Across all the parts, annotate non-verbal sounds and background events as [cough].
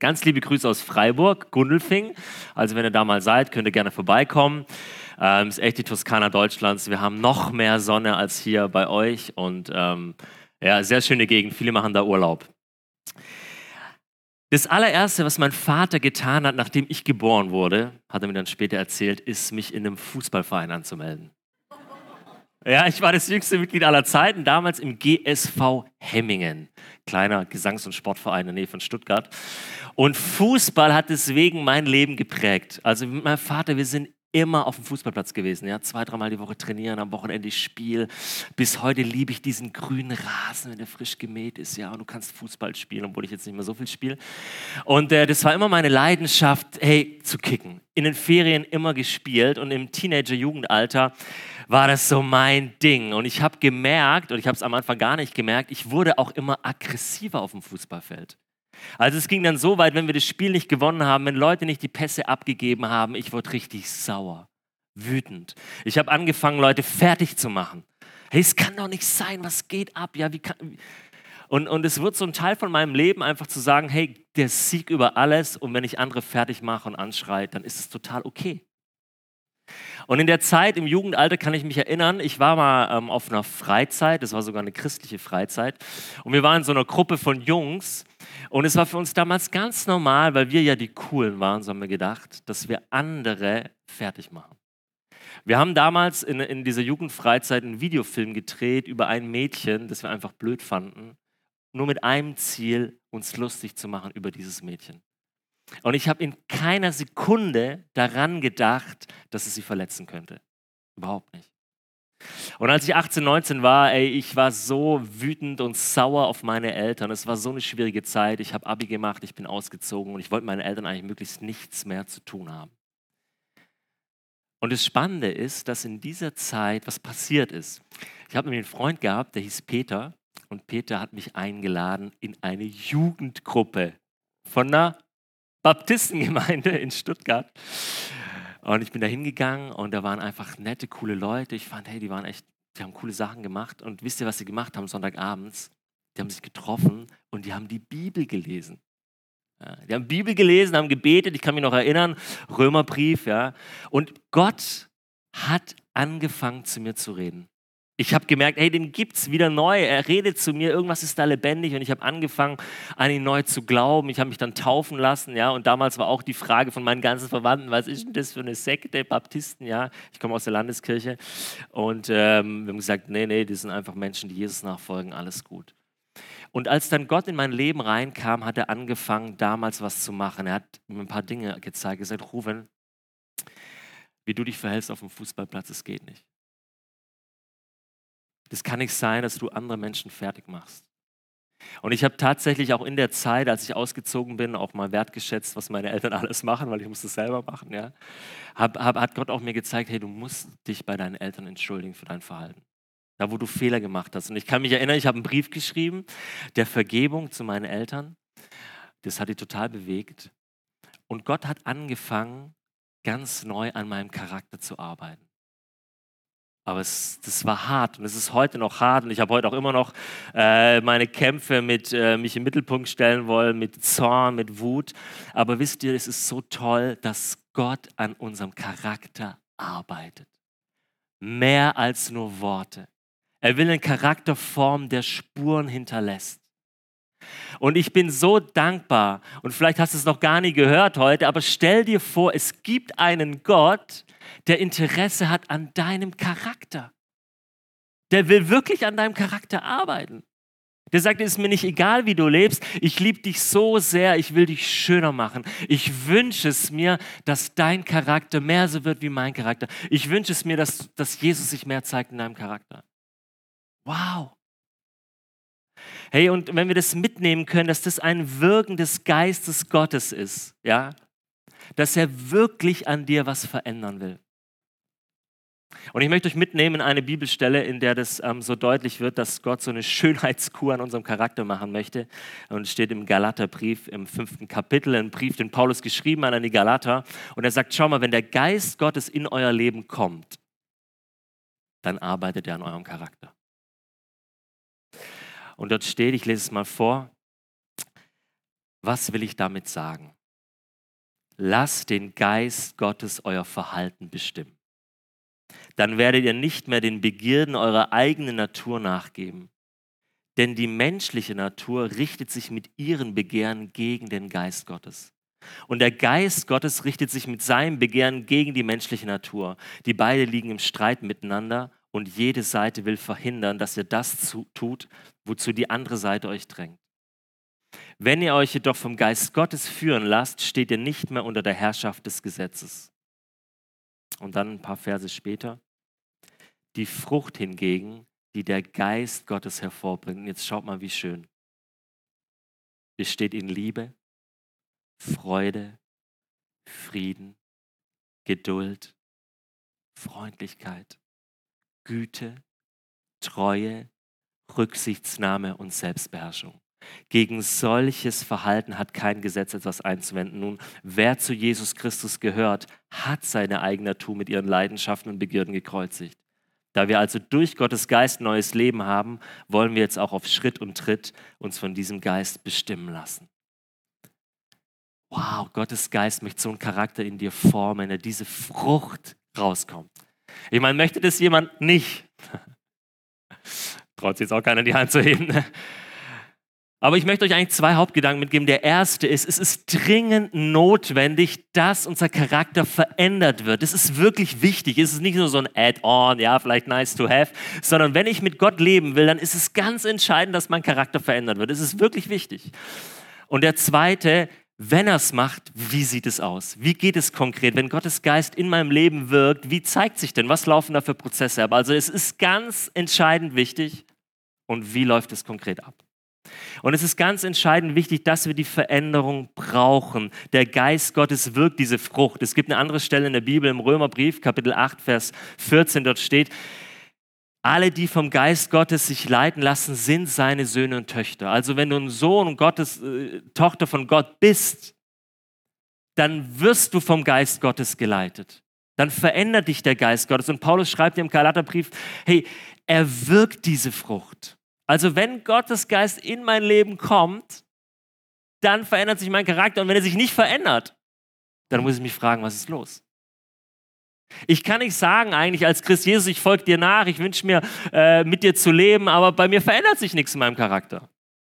Ganz liebe Grüße aus Freiburg, Gundelfing. Also wenn ihr da mal seid, könnt ihr gerne vorbeikommen. Ähm, ist echt die Toskana Deutschlands. Wir haben noch mehr Sonne als hier bei euch und ähm, ja, sehr schöne Gegend. Viele machen da Urlaub. Das allererste, was mein Vater getan hat, nachdem ich geboren wurde, hat er mir dann später erzählt, ist, mich in einem Fußballverein anzumelden. Ja, ich war das jüngste Mitglied aller Zeiten, damals im GSV Hemmingen, kleiner Gesangs- und Sportverein in der Nähe von Stuttgart. Und Fußball hat deswegen mein Leben geprägt. Also mit meinem Vater, wir sind immer auf dem Fußballplatz gewesen, ja, zwei, dreimal die Woche trainieren, am Wochenende Spiel. Bis heute liebe ich diesen grünen Rasen, wenn der frisch gemäht ist, ja, und du kannst Fußball spielen, obwohl ich jetzt nicht mehr so viel spiele. Und äh, das war immer meine Leidenschaft, hey, zu kicken. In den Ferien immer gespielt und im Teenager-Jugendalter war das so mein Ding. Und ich habe gemerkt, und ich habe es am Anfang gar nicht gemerkt, ich wurde auch immer aggressiver auf dem Fußballfeld. Also es ging dann so weit, wenn wir das Spiel nicht gewonnen haben, wenn Leute nicht die Pässe abgegeben haben, ich wurde richtig sauer, wütend. Ich habe angefangen, Leute fertig zu machen. Hey, es kann doch nicht sein, was geht ab? Ja, wie kann, und, und es wird so ein Teil von meinem Leben, einfach zu sagen, hey, der Sieg über alles und wenn ich andere fertig mache und anschreie, dann ist es total okay. Und in der Zeit, im Jugendalter, kann ich mich erinnern, ich war mal ähm, auf einer Freizeit, das war sogar eine christliche Freizeit, und wir waren in so einer Gruppe von Jungs. Und es war für uns damals ganz normal, weil wir ja die Coolen waren, so haben wir gedacht, dass wir andere fertig machen. Wir haben damals in, in dieser Jugendfreizeit einen Videofilm gedreht über ein Mädchen, das wir einfach blöd fanden, nur mit einem Ziel, uns lustig zu machen über dieses Mädchen. Und ich habe in keiner Sekunde daran gedacht, dass es sie verletzen könnte. Überhaupt nicht. Und als ich 18, 19 war, ey, ich war so wütend und sauer auf meine Eltern. Es war so eine schwierige Zeit. Ich habe Abi gemacht, ich bin ausgezogen und ich wollte meinen Eltern eigentlich möglichst nichts mehr zu tun haben. Und das Spannende ist, dass in dieser Zeit was passiert ist. Ich habe einen Freund gehabt, der hieß Peter. Und Peter hat mich eingeladen in eine Jugendgruppe von einer Baptistengemeinde in Stuttgart. Und ich bin da hingegangen und da waren einfach nette, coole Leute. Ich fand, hey, die waren echt, die haben coole Sachen gemacht. Und wisst ihr, was sie gemacht haben Sonntagabends? Die haben sich getroffen und die haben die Bibel gelesen. Ja, die haben Bibel gelesen, haben gebetet, ich kann mich noch erinnern, Römerbrief, ja. Und Gott hat angefangen zu mir zu reden. Ich habe gemerkt, hey, den gibt es wieder neu. Er redet zu mir, irgendwas ist da lebendig und ich habe angefangen, an ihn neu zu glauben. Ich habe mich dann taufen lassen, ja. Und damals war auch die Frage von meinen ganzen Verwandten, was ist denn das für eine Sekte, Baptisten, ja. Ich komme aus der Landeskirche und ähm, wir haben gesagt, nee, nee, das sind einfach Menschen, die Jesus nachfolgen, alles gut. Und als dann Gott in mein Leben reinkam, hat er angefangen, damals was zu machen. Er hat mir ein paar Dinge gezeigt. Er hat gesagt, Ruven, wie du dich verhältst auf dem Fußballplatz, es geht nicht. Das kann nicht sein, dass du andere Menschen fertig machst. Und ich habe tatsächlich auch in der Zeit, als ich ausgezogen bin, auch mal wertgeschätzt, was meine Eltern [laughs] alles machen, weil ich musste es selber machen. Ja. Hab, hab, hat Gott auch mir gezeigt, hey, du musst dich bei deinen Eltern entschuldigen für dein Verhalten. Da, wo du Fehler gemacht hast. Und ich kann mich erinnern, ich habe einen Brief geschrieben der Vergebung zu meinen Eltern. Das hat die total bewegt. Und Gott hat angefangen, ganz neu an meinem Charakter zu arbeiten. Aber es, das war hart und es ist heute noch hart und ich habe heute auch immer noch äh, meine Kämpfe mit äh, mich im Mittelpunkt stellen wollen, mit Zorn, mit Wut. Aber wisst ihr, es ist so toll, dass Gott an unserem Charakter arbeitet. Mehr als nur Worte. Er will einen Charakter formen, der Spuren hinterlässt. Und ich bin so dankbar, und vielleicht hast du es noch gar nie gehört heute, aber stell dir vor, es gibt einen Gott, der Interesse hat an deinem Charakter. Der will wirklich an deinem Charakter arbeiten. Der sagt, es ist mir nicht egal, wie du lebst. Ich liebe dich so sehr, ich will dich schöner machen. Ich wünsche es mir, dass dein Charakter mehr so wird wie mein Charakter. Ich wünsche es mir, dass, dass Jesus sich mehr zeigt in deinem Charakter. Wow. Hey, und wenn wir das mitnehmen können, dass das ein Wirken des Geistes Gottes ist, ja, dass er wirklich an dir was verändern will. Und ich möchte euch mitnehmen in eine Bibelstelle, in der das ähm, so deutlich wird, dass Gott so eine Schönheitskur an unserem Charakter machen möchte. Und es steht im Galaterbrief im fünften Kapitel, ein Brief, den Paulus geschrieben hat an die Galater. Und er sagt, schau mal, wenn der Geist Gottes in euer Leben kommt, dann arbeitet er an eurem Charakter. Und dort steht, ich lese es mal vor, Was will ich damit sagen? Lasst den Geist Gottes euer Verhalten bestimmen. Dann werdet ihr nicht mehr den Begierden eurer eigenen Natur nachgeben. Denn die menschliche Natur richtet sich mit ihren Begehren gegen den Geist Gottes. Und der Geist Gottes richtet sich mit seinem Begehren gegen die menschliche Natur. Die beide liegen im Streit miteinander und jede Seite will verhindern, dass ihr das tut, wozu die andere Seite euch drängt. Wenn ihr euch jedoch vom Geist Gottes führen lasst, steht ihr nicht mehr unter der Herrschaft des Gesetzes. Und dann ein paar Verse später. Die Frucht hingegen, die der Geist Gottes hervorbringt. Und jetzt schaut mal, wie schön. Besteht in Liebe, Freude, Frieden, Geduld, Freundlichkeit, Güte, Treue, Rücksichtsnahme und Selbstbeherrschung. Gegen solches Verhalten hat kein Gesetz etwas einzuwenden. Nun, wer zu Jesus Christus gehört, hat seine eigene Natur mit ihren Leidenschaften und Begierden gekreuzigt. Da wir also durch Gottes Geist neues Leben haben, wollen wir jetzt auch auf Schritt und Tritt uns von diesem Geist bestimmen lassen. Wow, Gottes Geist möchte so einen Charakter in dir formen, wenn er diese Frucht rauskommt. Ich meine, möchte das jemand nicht? Traut jetzt auch keiner die Hand zu heben. Ne? Aber ich möchte euch eigentlich zwei Hauptgedanken mitgeben. Der erste ist, es ist dringend notwendig, dass unser Charakter verändert wird. Das ist wirklich wichtig. Es ist nicht nur so ein Add-on, ja, vielleicht nice to have, sondern wenn ich mit Gott leben will, dann ist es ganz entscheidend, dass mein Charakter verändert wird. Es ist wirklich wichtig. Und der zweite, wenn er es macht, wie sieht es aus? Wie geht es konkret? Wenn Gottes Geist in meinem Leben wirkt, wie zeigt sich denn? Was laufen da für Prozesse ab? Also es ist ganz entscheidend wichtig. Und wie läuft es konkret ab? Und es ist ganz entscheidend wichtig, dass wir die Veränderung brauchen. Der Geist Gottes wirkt diese Frucht. Es gibt eine andere Stelle in der Bibel im Römerbrief, Kapitel 8, Vers 14, dort steht, alle, die vom Geist Gottes sich leiten lassen, sind seine Söhne und Töchter. Also wenn du ein Sohn Gottes, äh, Tochter von Gott bist, dann wirst du vom Geist Gottes geleitet. Dann verändert dich der Geist Gottes. Und Paulus schreibt im Galaterbrief, hey, er wirkt diese Frucht. Also wenn Gottes Geist in mein Leben kommt, dann verändert sich mein Charakter. Und wenn er sich nicht verändert, dann muss ich mich fragen, was ist los? Ich kann nicht sagen eigentlich als Christ, Jesus, ich folge dir nach, ich wünsche mir, äh, mit dir zu leben, aber bei mir verändert sich nichts in meinem Charakter.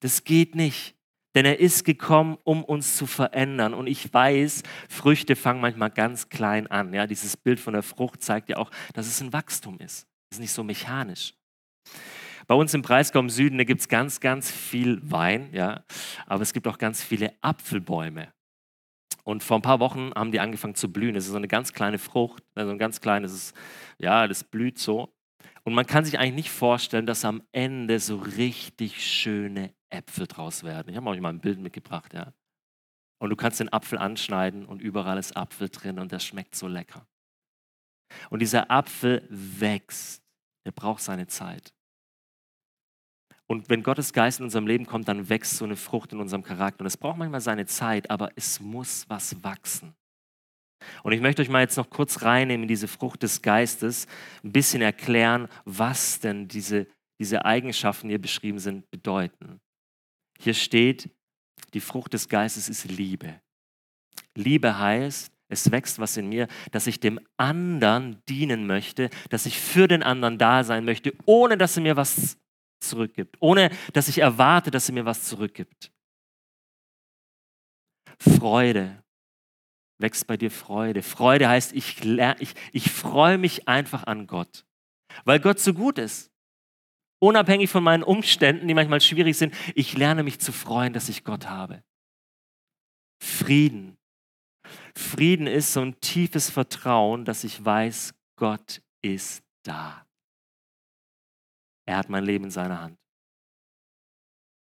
Das geht nicht. Denn er ist gekommen, um uns zu verändern. Und ich weiß, Früchte fangen manchmal ganz klein an. Ja, dieses Bild von der Frucht zeigt ja auch, dass es ein Wachstum ist. Es ist nicht so mechanisch. Bei uns im Breisgau im Süden, da gibt es ganz, ganz viel Wein, ja, aber es gibt auch ganz viele Apfelbäume. Und vor ein paar Wochen haben die angefangen zu blühen. Es ist so eine ganz kleine Frucht, also ein ganz kleines, ja, das blüht so. Und man kann sich eigentlich nicht vorstellen, dass am Ende so richtig schöne Äpfel draus werden. Ich habe euch mal ein Bild mitgebracht, ja. Und du kannst den Apfel anschneiden und überall ist Apfel drin und der schmeckt so lecker. Und dieser Apfel wächst. Er braucht seine Zeit. Und wenn Gottes Geist in unserem Leben kommt, dann wächst so eine Frucht in unserem Charakter. Und es braucht manchmal seine Zeit, aber es muss was wachsen. Und ich möchte euch mal jetzt noch kurz reinnehmen in diese Frucht des Geistes, ein bisschen erklären, was denn diese, diese Eigenschaften, die hier beschrieben sind, bedeuten. Hier steht, die Frucht des Geistes ist Liebe. Liebe heißt, es wächst was in mir, dass ich dem anderen dienen möchte, dass ich für den anderen da sein möchte, ohne dass er mir was zurückgibt, ohne dass ich erwarte, dass er mir was zurückgibt. Freude. Wächst bei dir Freude. Freude heißt, ich, ich, ich freue mich einfach an Gott, weil Gott so gut ist. Unabhängig von meinen Umständen, die manchmal schwierig sind, ich lerne mich zu freuen, dass ich Gott habe. Frieden. Frieden ist so ein tiefes Vertrauen, dass ich weiß, Gott ist da. Er hat mein Leben in seiner Hand.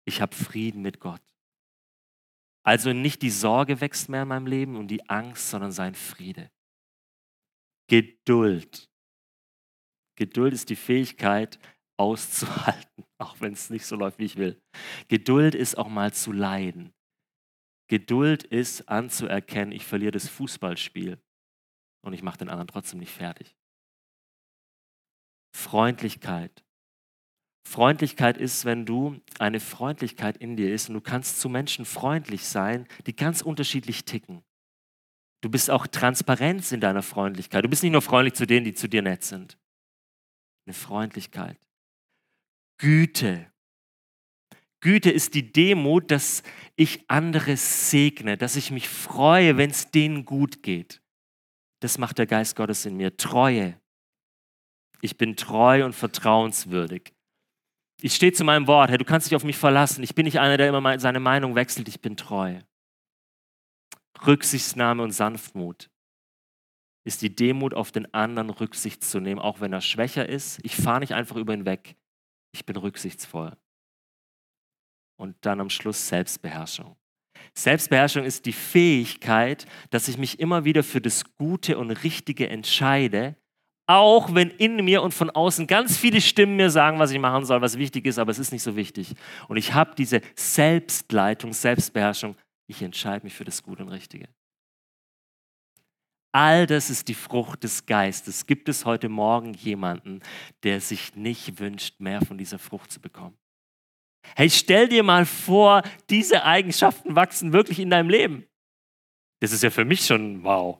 Ich habe Frieden mit Gott. Also nicht die Sorge wächst mehr in meinem Leben und die Angst, sondern sein Friede. Geduld. Geduld ist die Fähigkeit, auszuhalten, [laughs] auch wenn es nicht so läuft, wie ich will. Geduld ist auch mal zu leiden. Geduld ist anzuerkennen, ich verliere das Fußballspiel und ich mache den anderen trotzdem nicht fertig. Freundlichkeit Freundlichkeit ist, wenn du eine Freundlichkeit in dir ist und du kannst zu Menschen freundlich sein, die ganz unterschiedlich ticken. Du bist auch Transparenz in deiner Freundlichkeit. Du bist nicht nur freundlich zu denen, die zu dir nett sind. Eine Freundlichkeit. Güte. Güte ist die Demut, dass ich andere segne, dass ich mich freue, wenn es denen gut geht. Das macht der Geist Gottes in mir. Treue. Ich bin treu und vertrauenswürdig. Ich stehe zu meinem Wort. Hey, du kannst dich auf mich verlassen. Ich bin nicht einer, der immer seine Meinung wechselt. Ich bin treu. Rücksichtsnahme und Sanftmut ist die Demut, auf den anderen Rücksicht zu nehmen, auch wenn er schwächer ist. Ich fahre nicht einfach über ihn weg. Ich bin rücksichtsvoll. Und dann am Schluss Selbstbeherrschung. Selbstbeherrschung ist die Fähigkeit, dass ich mich immer wieder für das Gute und Richtige entscheide, auch wenn in mir und von außen ganz viele Stimmen mir sagen, was ich machen soll, was wichtig ist, aber es ist nicht so wichtig. Und ich habe diese Selbstleitung, Selbstbeherrschung, ich entscheide mich für das Gute und Richtige. All das ist die Frucht des Geistes. Gibt es heute Morgen jemanden, der sich nicht wünscht, mehr von dieser Frucht zu bekommen? Hey, stell dir mal vor, diese Eigenschaften wachsen wirklich in deinem Leben. Das ist ja für mich schon wow.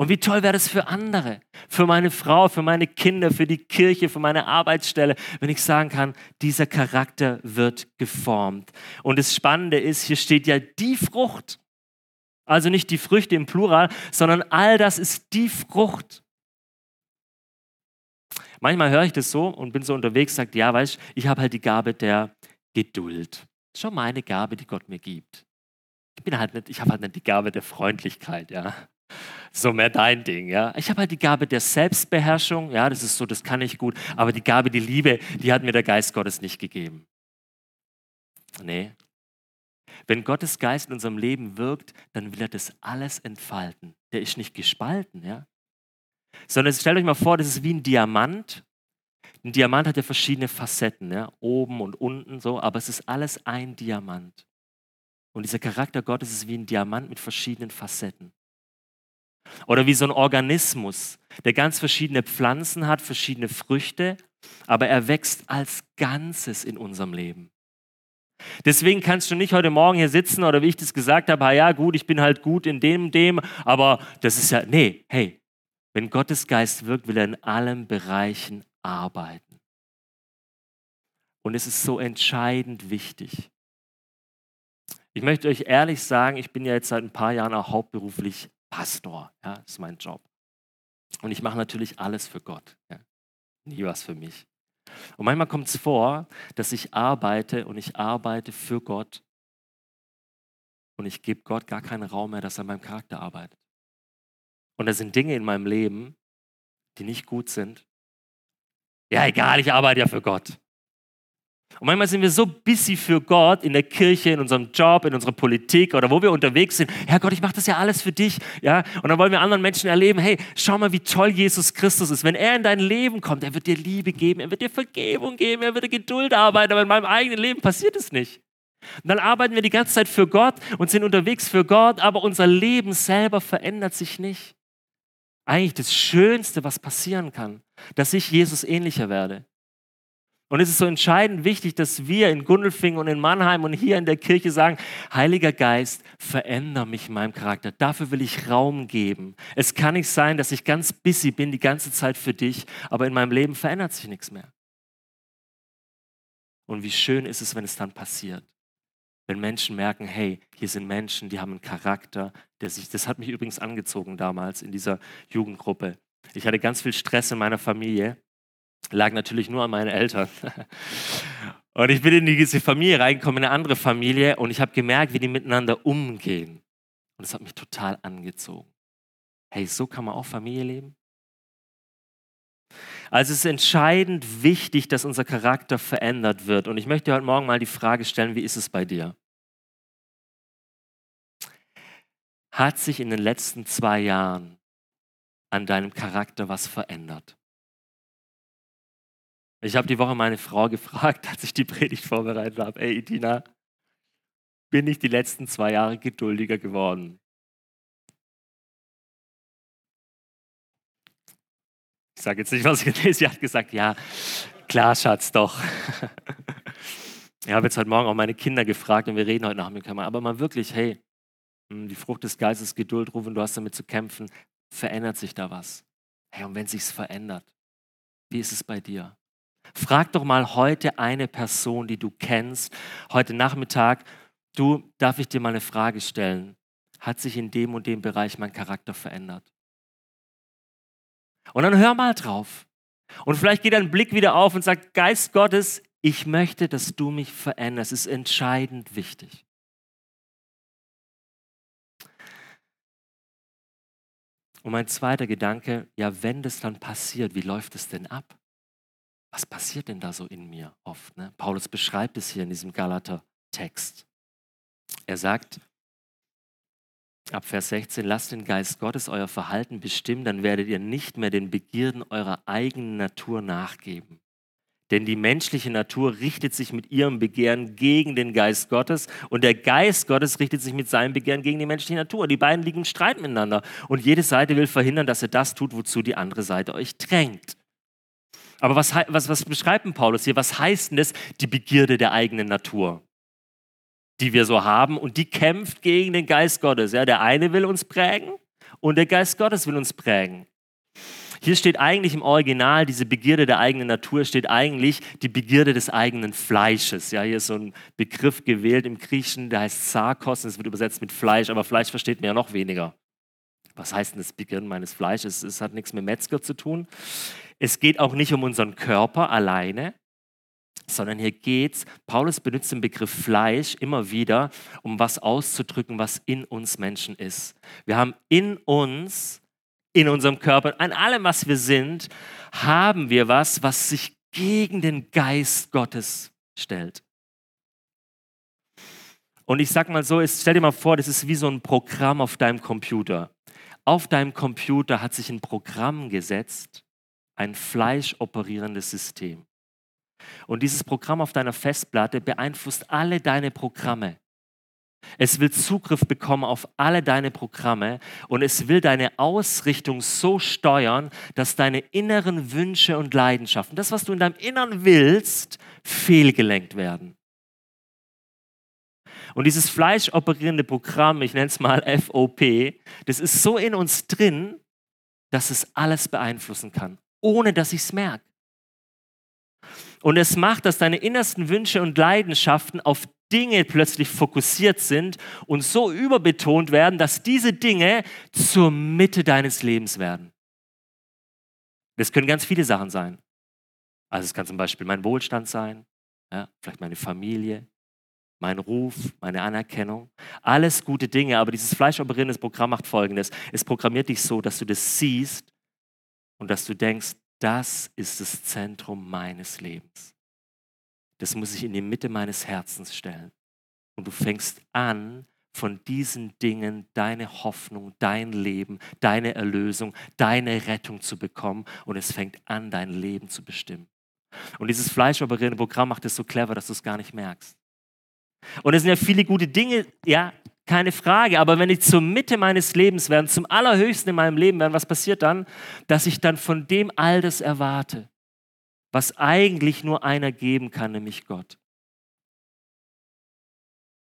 Und wie toll wäre das für andere, für meine Frau, für meine Kinder, für die Kirche, für meine Arbeitsstelle, wenn ich sagen kann, dieser Charakter wird geformt. Und das Spannende ist, hier steht ja die Frucht. Also nicht die Früchte im Plural, sondern all das ist die Frucht. Manchmal höre ich das so und bin so unterwegs, sagt, ja, weißt du, ich habe halt die Gabe der Geduld. Schon meine Gabe, die Gott mir gibt. Ich bin halt nicht, ich habe halt nicht die Gabe der Freundlichkeit, ja so mehr dein Ding, ja. Ich habe halt die Gabe der Selbstbeherrschung, ja, das ist so, das kann ich gut, aber die Gabe, die Liebe, die hat mir der Geist Gottes nicht gegeben. Nee. Wenn Gottes Geist in unserem Leben wirkt, dann will er das alles entfalten. Der ist nicht gespalten, ja. Sondern stellt euch mal vor, das ist wie ein Diamant. Ein Diamant hat ja verschiedene Facetten, ja, oben und unten so, aber es ist alles ein Diamant. Und dieser Charakter Gottes ist wie ein Diamant mit verschiedenen Facetten. Oder wie so ein Organismus, der ganz verschiedene Pflanzen hat, verschiedene Früchte, aber er wächst als Ganzes in unserem Leben. Deswegen kannst du nicht heute Morgen hier sitzen oder wie ich das gesagt habe, ja gut, ich bin halt gut in dem, dem, aber das ist ja, nee, hey, wenn Gottes Geist wirkt, will er in allen Bereichen arbeiten. Und es ist so entscheidend wichtig. Ich möchte euch ehrlich sagen, ich bin ja jetzt seit ein paar Jahren auch hauptberuflich Pastor, ja, ist mein Job. Und ich mache natürlich alles für Gott, ja. nie was für mich. Und manchmal kommt es vor, dass ich arbeite und ich arbeite für Gott und ich gebe Gott gar keinen Raum mehr, dass er an meinem Charakter arbeitet. Und da sind Dinge in meinem Leben, die nicht gut sind. Ja, egal, ich arbeite ja für Gott. Und manchmal sind wir so busy für Gott in der Kirche, in unserem Job, in unserer Politik oder wo wir unterwegs sind. Herr Gott, ich mache das ja alles für dich. Ja? Und dann wollen wir anderen Menschen erleben, hey, schau mal, wie toll Jesus Christus ist. Wenn er in dein Leben kommt, er wird dir Liebe geben, er wird dir Vergebung geben, er wird dir Geduld arbeiten, aber in meinem eigenen Leben passiert es nicht. Und dann arbeiten wir die ganze Zeit für Gott und sind unterwegs für Gott, aber unser Leben selber verändert sich nicht. Eigentlich das Schönste, was passieren kann, dass ich Jesus ähnlicher werde. Und es ist so entscheidend wichtig, dass wir in Gundelfingen und in Mannheim und hier in der Kirche sagen, Heiliger Geist, veränder mich in meinem Charakter. Dafür will ich Raum geben. Es kann nicht sein, dass ich ganz busy bin die ganze Zeit für dich, aber in meinem Leben verändert sich nichts mehr. Und wie schön ist es, wenn es dann passiert. Wenn Menschen merken, hey, hier sind Menschen, die haben einen Charakter, der sich, das hat mich übrigens angezogen damals in dieser Jugendgruppe. Ich hatte ganz viel Stress in meiner Familie lag natürlich nur an meinen Eltern. [laughs] Und ich bin in diese Familie reingekommen, in eine andere Familie, und ich habe gemerkt, wie die miteinander umgehen. Und das hat mich total angezogen. Hey, so kann man auch Familie leben? Also es ist entscheidend wichtig, dass unser Charakter verändert wird. Und ich möchte heute Morgen mal die Frage stellen, wie ist es bei dir? Hat sich in den letzten zwei Jahren an deinem Charakter was verändert? Ich habe die Woche meine Frau gefragt, [laughs] als ich die Predigt vorbereitet habe, ey Tina, bin ich die letzten zwei Jahre geduldiger geworden? Ich sage jetzt nicht, was ich [laughs] gelesen Sie hat gesagt, ja, Klar, Schatz, doch. [laughs] Ich habe jetzt heute Morgen auch meine Kinder gefragt und wir reden heute Nachmittag mal, aber mal wirklich, hey, hm, die Frucht des Geistes, Geduld, rufen, du hast damit zu kämpfen, verändert sich da was? Hey, und wenn sich's verändert, wie ist es bei dir? Frag doch mal heute eine Person, die du kennst, heute Nachmittag, du, darf ich dir mal eine Frage stellen? Hat sich in dem und dem Bereich mein Charakter verändert? Und dann hör mal drauf. Und vielleicht geht dein Blick wieder auf und sagt, Geist Gottes, ich möchte, dass du mich veränderst. Es ist entscheidend wichtig. Und mein zweiter Gedanke, ja, wenn das dann passiert, wie läuft es denn ab? Was passiert denn da so in mir oft? Ne? Paulus beschreibt es hier in diesem Galater-Text. Er sagt, ab Vers 16, lasst den Geist Gottes euer Verhalten bestimmen, dann werdet ihr nicht mehr den Begierden eurer eigenen Natur nachgeben. Denn die menschliche Natur richtet sich mit ihrem Begehren gegen den Geist Gottes und der Geist Gottes richtet sich mit seinem Begehren gegen die menschliche Natur. Die beiden liegen im Streit miteinander und jede Seite will verhindern, dass ihr das tut, wozu die andere Seite euch drängt. Aber was, was, was beschreibt denn Paulus hier? Was heißt denn das, die Begierde der eigenen Natur, die wir so haben und die kämpft gegen den Geist Gottes? Ja, der eine will uns prägen und der Geist Gottes will uns prägen. Hier steht eigentlich im Original, diese Begierde der eigenen Natur, steht eigentlich die Begierde des eigenen Fleisches. Ja, hier ist so ein Begriff gewählt im Griechischen, der heißt Sarkos, das wird übersetzt mit Fleisch, aber Fleisch versteht man ja noch weniger. Was heißt denn das Begierden meines Fleisches? Es hat nichts mit Metzger zu tun. Es geht auch nicht um unseren Körper alleine, sondern hier geht es, Paulus benutzt den Begriff Fleisch immer wieder, um was auszudrücken, was in uns Menschen ist. Wir haben in uns in unserem Körper, an allem, was wir sind, haben wir was, was sich gegen den Geist Gottes stellt. Und ich sag mal so, stell dir mal vor, das ist wie so ein Programm auf deinem Computer. Auf deinem Computer hat sich ein Programm gesetzt, ein fleischoperierendes System. Und dieses Programm auf deiner Festplatte beeinflusst alle deine Programme. Es will Zugriff bekommen auf alle deine Programme und es will deine Ausrichtung so steuern, dass deine inneren Wünsche und Leidenschaften, das, was du in deinem Innern willst, fehlgelenkt werden. Und dieses fleischoperierende Programm, ich nenne es mal FOP, das ist so in uns drin, dass es alles beeinflussen kann, ohne dass ich es merke. Und es macht, dass deine innersten Wünsche und Leidenschaften auf Dinge plötzlich fokussiert sind und so überbetont werden, dass diese Dinge zur Mitte deines Lebens werden. Das können ganz viele Sachen sein. Also es kann zum Beispiel mein Wohlstand sein, ja, vielleicht meine Familie, mein Ruf, meine Anerkennung. Alles gute Dinge, aber dieses fleischoperierende Programm macht Folgendes. Es programmiert dich so, dass du das siehst und dass du denkst, das ist das Zentrum meines Lebens das muss ich in die Mitte meines Herzens stellen. Und du fängst an, von diesen Dingen deine Hoffnung, dein Leben, deine Erlösung, deine Rettung zu bekommen. Und es fängt an, dein Leben zu bestimmen. Und dieses fleischoperierende Programm macht es so clever, dass du es gar nicht merkst. Und es sind ja viele gute Dinge, ja, keine Frage. Aber wenn ich zur Mitte meines Lebens werde, zum Allerhöchsten in meinem Leben werde, was passiert dann? Dass ich dann von dem all das erwarte was eigentlich nur einer geben kann, nämlich Gott.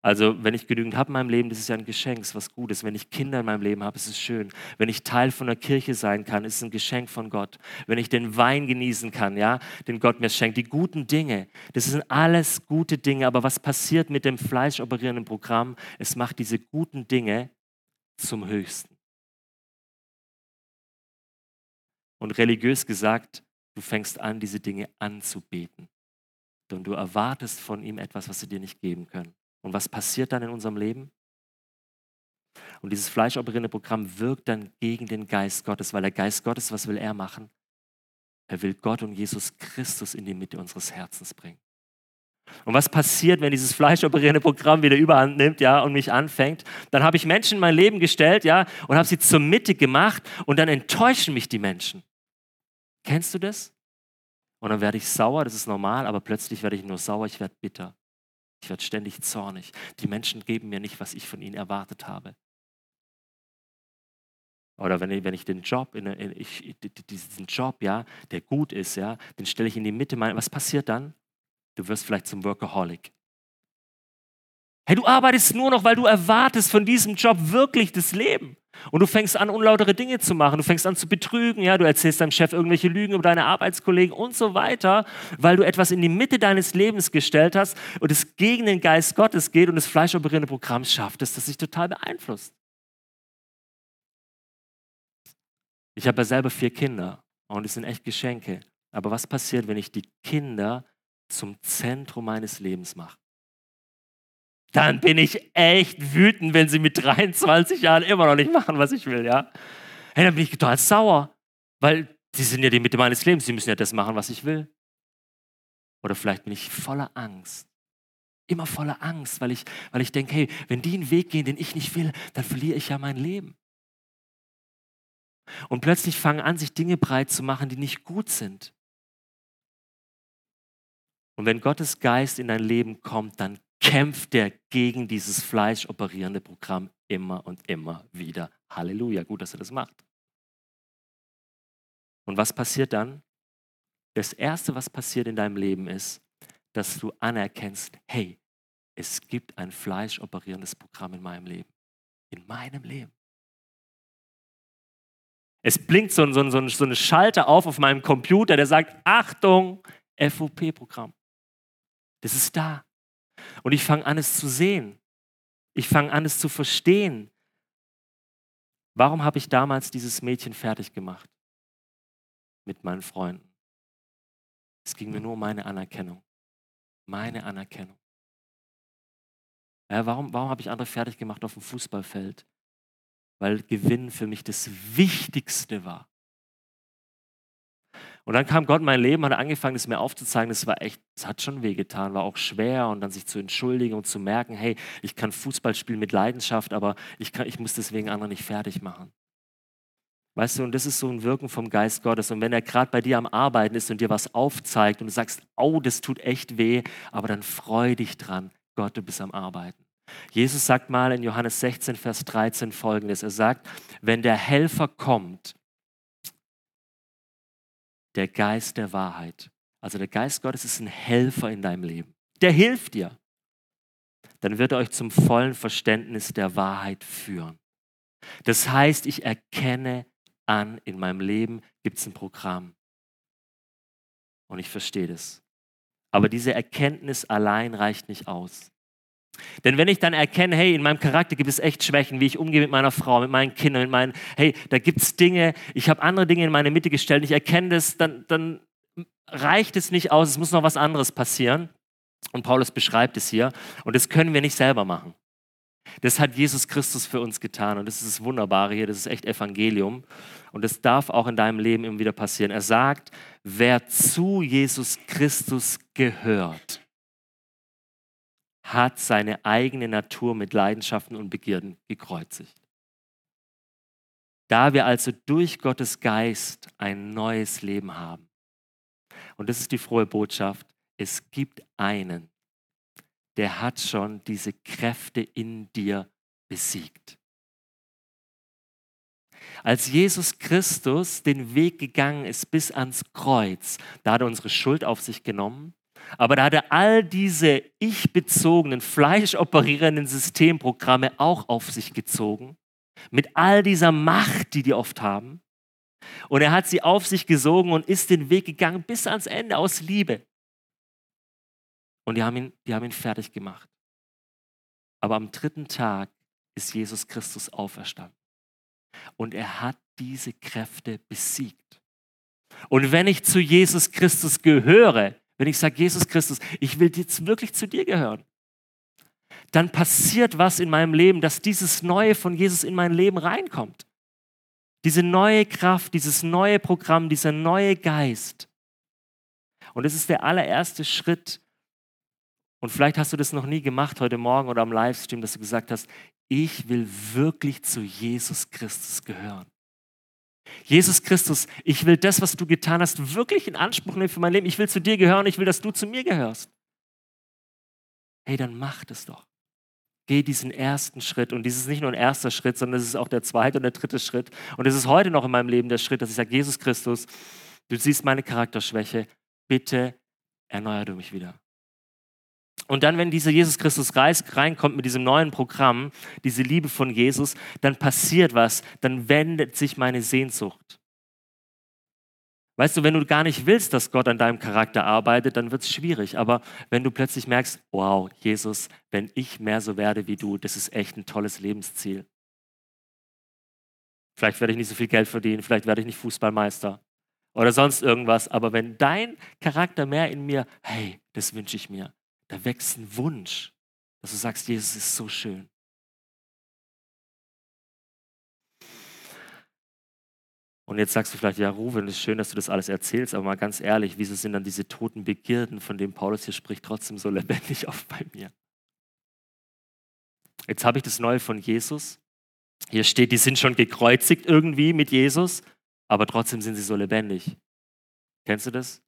Also, wenn ich genügend habe in meinem Leben, das ist ja ein Geschenk, ist was Gutes. Wenn ich Kinder in meinem Leben habe, ist es schön. Wenn ich Teil von der Kirche sein kann, ist es ein Geschenk von Gott. Wenn ich den Wein genießen kann, ja, den Gott mir schenkt, die guten Dinge, das sind alles gute Dinge. Aber was passiert mit dem fleischoperierenden Programm? Es macht diese guten Dinge zum Höchsten. Und religiös gesagt, Du fängst an, diese Dinge anzubeten. Und du erwartest von ihm etwas, was sie dir nicht geben können. Und was passiert dann in unserem Leben? Und dieses fleischoperierende Programm wirkt dann gegen den Geist Gottes, weil der Geist Gottes, was will er machen? Er will Gott und Jesus Christus in die Mitte unseres Herzens bringen. Und was passiert, wenn dieses fleischoperierende Programm wieder überhand nimmt, ja, und mich anfängt? Dann habe ich Menschen in mein Leben gestellt, ja, und habe sie zur Mitte gemacht und dann enttäuschen mich die Menschen. Kennst du das? Und dann werde ich sauer, das ist normal, aber plötzlich werde ich nur sauer, ich werde bitter. Ich werde ständig zornig. Die Menschen geben mir nicht, was ich von ihnen erwartet habe. Oder wenn ich, wenn ich den Job, in, in, ich, diesen Job, ja, der gut ist, ja, den stelle ich in die Mitte. Was passiert dann? Du wirst vielleicht zum Workaholic. Hey, du arbeitest nur noch, weil du erwartest von diesem Job wirklich das Leben. Und du fängst an, unlautere Dinge zu machen. Du fängst an zu betrügen. Ja, du erzählst deinem Chef irgendwelche Lügen über deine Arbeitskollegen und so weiter, weil du etwas in die Mitte deines Lebens gestellt hast und es gegen den Geist Gottes geht und das fleischoperierende Programm schafft es, das dich total beeinflusst. Ich habe ja selber vier Kinder und es sind echt Geschenke. Aber was passiert, wenn ich die Kinder zum Zentrum meines Lebens mache? Dann bin ich echt wütend, wenn sie mit 23 Jahren immer noch nicht machen, was ich will, ja. Hey, dann bin ich total sauer, weil sie sind ja die Mitte meines Lebens, sie müssen ja das machen, was ich will. Oder vielleicht bin ich voller Angst. Immer voller Angst, weil ich, weil ich denke, hey, wenn die einen Weg gehen, den ich nicht will, dann verliere ich ja mein Leben. Und plötzlich fangen an, sich Dinge breit zu machen, die nicht gut sind. Und wenn Gottes Geist in dein Leben kommt, dann kämpft er gegen dieses fleischoperierende Programm immer und immer wieder. Halleluja, gut, dass er das macht. Und was passiert dann? Das Erste, was passiert in deinem Leben ist, dass du anerkennst, hey, es gibt ein fleischoperierendes Programm in meinem Leben. In meinem Leben. Es blinkt so, so, so, so eine Schalter auf auf meinem Computer, der sagt, Achtung, FOP-Programm. Das ist da. Und ich fange an, es zu sehen. Ich fange an, es zu verstehen. Warum habe ich damals dieses Mädchen fertig gemacht? Mit meinen Freunden. Es ging mir nur um meine Anerkennung. Meine Anerkennung. Ja, warum, warum habe ich andere fertig gemacht auf dem Fußballfeld? weil Gewinn für mich das Wichtigste war. Und dann kam Gott in mein Leben, hat angefangen, es mir aufzuzeigen. Das war echt, es hat schon wehgetan, war auch schwer und dann sich zu entschuldigen und zu merken, hey, ich kann Fußball spielen mit Leidenschaft, aber ich, kann, ich muss deswegen andere nicht fertig machen. Weißt du, und das ist so ein Wirken vom Geist Gottes. Und wenn er gerade bei dir am Arbeiten ist und dir was aufzeigt und du sagst, oh, das tut echt weh, aber dann freu dich dran, Gott, du bist am Arbeiten. Jesus sagt mal in Johannes 16, Vers 13 folgendes. Er sagt, wenn der Helfer kommt, der Geist der Wahrheit, also der Geist Gottes ist ein Helfer in deinem Leben, der hilft dir, dann wird er euch zum vollen Verständnis der Wahrheit führen. Das heißt, ich erkenne an, in meinem Leben gibt es ein Programm. Und ich verstehe das. Aber diese Erkenntnis allein reicht nicht aus. Denn wenn ich dann erkenne, hey, in meinem Charakter gibt es echt Schwächen, wie ich umgehe mit meiner Frau, mit meinen Kindern, mit meinen, hey, da gibt es Dinge, ich habe andere Dinge in meine Mitte gestellt, ich erkenne das, dann, dann reicht es nicht aus, es muss noch was anderes passieren. Und Paulus beschreibt es hier. Und das können wir nicht selber machen. Das hat Jesus Christus für uns getan. Und das ist das Wunderbare hier, das ist echt Evangelium. Und das darf auch in deinem Leben immer wieder passieren. Er sagt, wer zu Jesus Christus gehört, hat seine eigene Natur mit Leidenschaften und Begierden gekreuzigt. Da wir also durch Gottes Geist ein neues Leben haben. Und das ist die frohe Botschaft. Es gibt einen, der hat schon diese Kräfte in dir besiegt. Als Jesus Christus den Weg gegangen ist bis ans Kreuz, da hat er unsere Schuld auf sich genommen, aber da hat er all diese ich-bezogenen, fleischoperierenden Systemprogramme auch auf sich gezogen, mit all dieser Macht, die die oft haben. Und er hat sie auf sich gesogen und ist den Weg gegangen bis ans Ende aus Liebe. Und die haben ihn, die haben ihn fertig gemacht. Aber am dritten Tag ist Jesus Christus auferstanden. Und er hat diese Kräfte besiegt. Und wenn ich zu Jesus Christus gehöre, wenn ich sage, Jesus Christus, ich will jetzt wirklich zu dir gehören, dann passiert was in meinem Leben, dass dieses Neue von Jesus in mein Leben reinkommt. Diese neue Kraft, dieses neue Programm, dieser neue Geist. Und das ist der allererste Schritt. Und vielleicht hast du das noch nie gemacht heute Morgen oder am Livestream, dass du gesagt hast, ich will wirklich zu Jesus Christus gehören. Jesus Christus, ich will das, was du getan hast, wirklich in Anspruch nehmen für mein Leben. Ich will zu dir gehören, ich will, dass du zu mir gehörst. Hey, dann mach das doch. Geh diesen ersten Schritt. Und dies ist nicht nur ein erster Schritt, sondern es ist auch der zweite und der dritte Schritt. Und es ist heute noch in meinem Leben der Schritt, dass ich sage, Jesus Christus, du siehst meine Charakterschwäche, bitte erneuer du mich wieder. Und dann, wenn dieser Jesus Christus reinkommt mit diesem neuen Programm, diese Liebe von Jesus, dann passiert was, dann wendet sich meine Sehnsucht. Weißt du, wenn du gar nicht willst, dass Gott an deinem Charakter arbeitet, dann wird es schwierig. Aber wenn du plötzlich merkst, wow, Jesus, wenn ich mehr so werde wie du, das ist echt ein tolles Lebensziel. Vielleicht werde ich nicht so viel Geld verdienen, vielleicht werde ich nicht Fußballmeister oder sonst irgendwas. Aber wenn dein Charakter mehr in mir, hey, das wünsche ich mir, da wächst ein Wunsch, dass du sagst, Jesus ist so schön. Und jetzt sagst du vielleicht, ja, Ruben, es ist schön, dass du das alles erzählst, aber mal ganz ehrlich, wieso sind dann diese toten Begierden, von denen Paulus hier spricht, trotzdem so [laughs] lebendig auf bei mir? Jetzt habe ich das Neue von Jesus. Hier steht, die sind schon gekreuzigt irgendwie mit Jesus, aber trotzdem sind sie so lebendig. Kennst du das?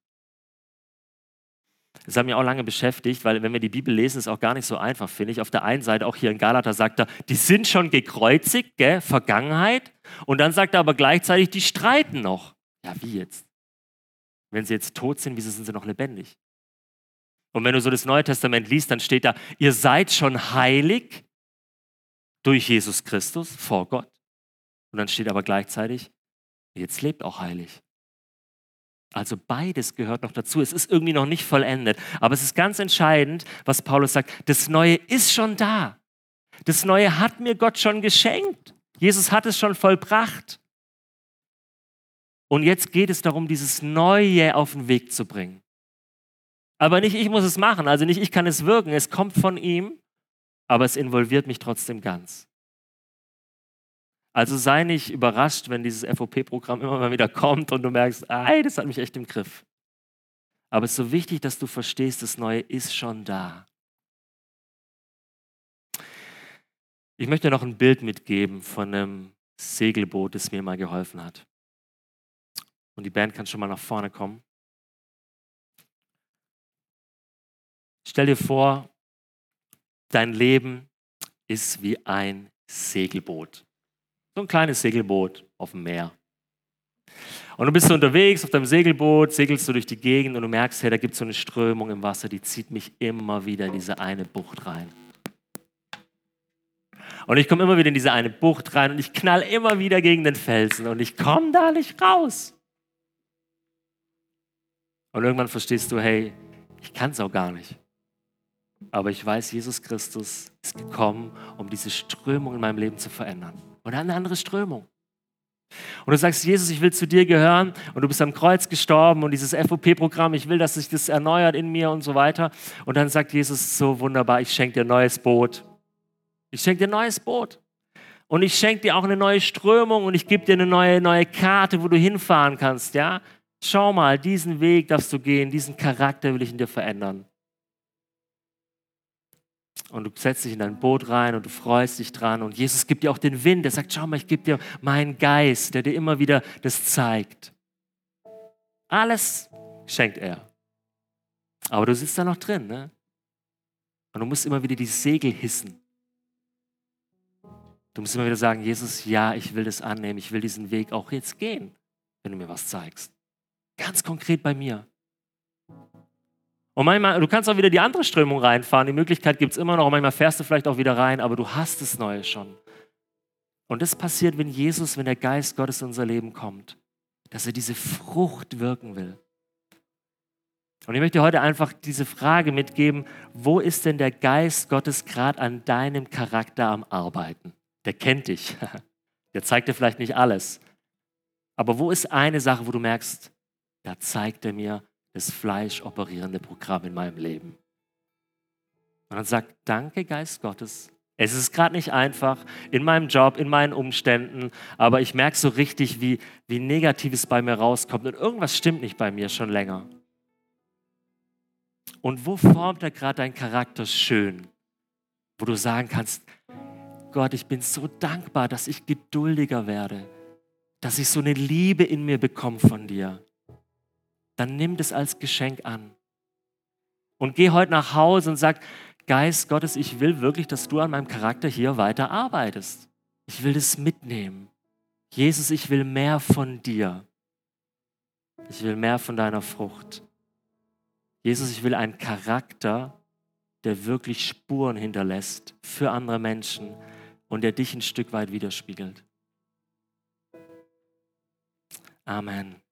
Das hat mich auch lange beschäftigt, weil wenn wir die Bibel lesen, ist auch gar nicht so einfach, finde ich. Auf der einen Seite, auch hier in Galater, sagt er, die sind schon gekreuzigt, gell? Vergangenheit. Und dann sagt er aber gleichzeitig, die streiten noch. Ja, wie jetzt? Wenn sie jetzt tot sind, wieso sind sie noch lebendig? Und wenn du so das Neue Testament liest, dann steht da, ihr seid schon heilig durch Jesus Christus vor Gott. Und dann steht aber gleichzeitig, jetzt lebt auch heilig. Also beides gehört noch dazu. Es ist irgendwie noch nicht vollendet. Aber es ist ganz entscheidend, was Paulus sagt. Das Neue ist schon da. Das Neue hat mir Gott schon geschenkt. Jesus hat es schon vollbracht. Und jetzt geht es darum, dieses Neue auf den Weg zu bringen. Aber nicht ich muss es machen, also nicht ich kann es wirken. Es kommt von ihm, aber es involviert mich trotzdem ganz. Also sei nicht überrascht, wenn dieses FOP-Programm immer mal wieder kommt und du merkst, ey, das hat mich echt im Griff. Aber es ist so wichtig, dass du verstehst, das Neue ist schon da. Ich möchte noch ein Bild mitgeben von einem Segelboot, das mir mal geholfen hat. Und die Band kann schon mal nach vorne kommen. Stell dir vor, dein Leben ist wie ein Segelboot. So ein kleines Segelboot auf dem Meer. Und du bist unterwegs auf deinem Segelboot, segelst du durch die Gegend und du merkst, hey, da gibt es so eine Strömung im Wasser, die zieht mich immer wieder in diese eine Bucht rein. Und ich komme immer wieder in diese eine Bucht rein und ich knall immer wieder gegen den Felsen und ich komme da nicht raus. Und irgendwann verstehst du, hey, ich kann es auch gar nicht. Aber ich weiß, Jesus Christus ist gekommen, um diese Strömung in meinem Leben zu verändern oder eine andere Strömung. Und du sagst, Jesus, ich will zu dir gehören und du bist am Kreuz gestorben und dieses FOP-Programm, ich will, dass sich das erneuert in mir und so weiter. Und dann sagt Jesus so wunderbar, ich schenke dir ein neues Boot. Ich schenke dir ein neues Boot. Und ich schenke dir auch eine neue Strömung und ich gebe dir eine neue, neue Karte, wo du hinfahren kannst. Ja? Schau mal, diesen Weg darfst du gehen, diesen Charakter will ich in dir verändern und du setzt dich in dein Boot rein und du freust dich dran und Jesus gibt dir auch den Wind, der sagt, schau mal, ich gebe dir meinen Geist, der dir immer wieder das zeigt. Alles schenkt er. Aber du sitzt da noch drin, ne? Und du musst immer wieder die Segel hissen. Du musst immer wieder sagen, Jesus, ja, ich will das annehmen, ich will diesen Weg auch jetzt gehen, wenn du mir was zeigst. Ganz konkret bei mir. Und manchmal, du kannst auch wieder die andere Strömung reinfahren. Die Möglichkeit gibt es immer noch. Und manchmal fährst du vielleicht auch wieder rein, aber du hast das Neue schon. Und das passiert, wenn Jesus, wenn der Geist Gottes in unser Leben kommt, dass er diese Frucht wirken will. Und ich möchte heute einfach diese Frage mitgeben, wo ist denn der Geist Gottes gerade an deinem Charakter am Arbeiten? Der kennt dich. [laughs] Der zeigt dir vielleicht nicht alles. Aber wo ist eine Sache, wo du merkst, da zeigt er mir, das Fleisch operierende Programm in meinem Leben. Und dann sagt, danke Geist Gottes. Es ist gerade nicht einfach in meinem Job, in meinen Umständen, aber ich merke so richtig, wie, wie Negatives bei mir rauskommt und irgendwas stimmt nicht bei mir schon länger. Und wo formt er gerade deinen Charakter schön? Wo du sagen kannst, Gott, ich bin so dankbar, dass ich geduldiger werde, dass ich so eine Liebe in mir bekomme von dir dann nimm das als Geschenk an. Und geh heute nach Hause und sag, Geist Gottes, ich will wirklich, dass du an meinem Charakter hier weiter arbeitest. Ich will das mitnehmen. Jesus, ich will mehr von dir. Ich will mehr von deiner Frucht. Jesus, ich will einen Charakter, der wirklich Spuren hinterlässt für andere Menschen und der dich ein Stück weit widerspiegelt. Amen.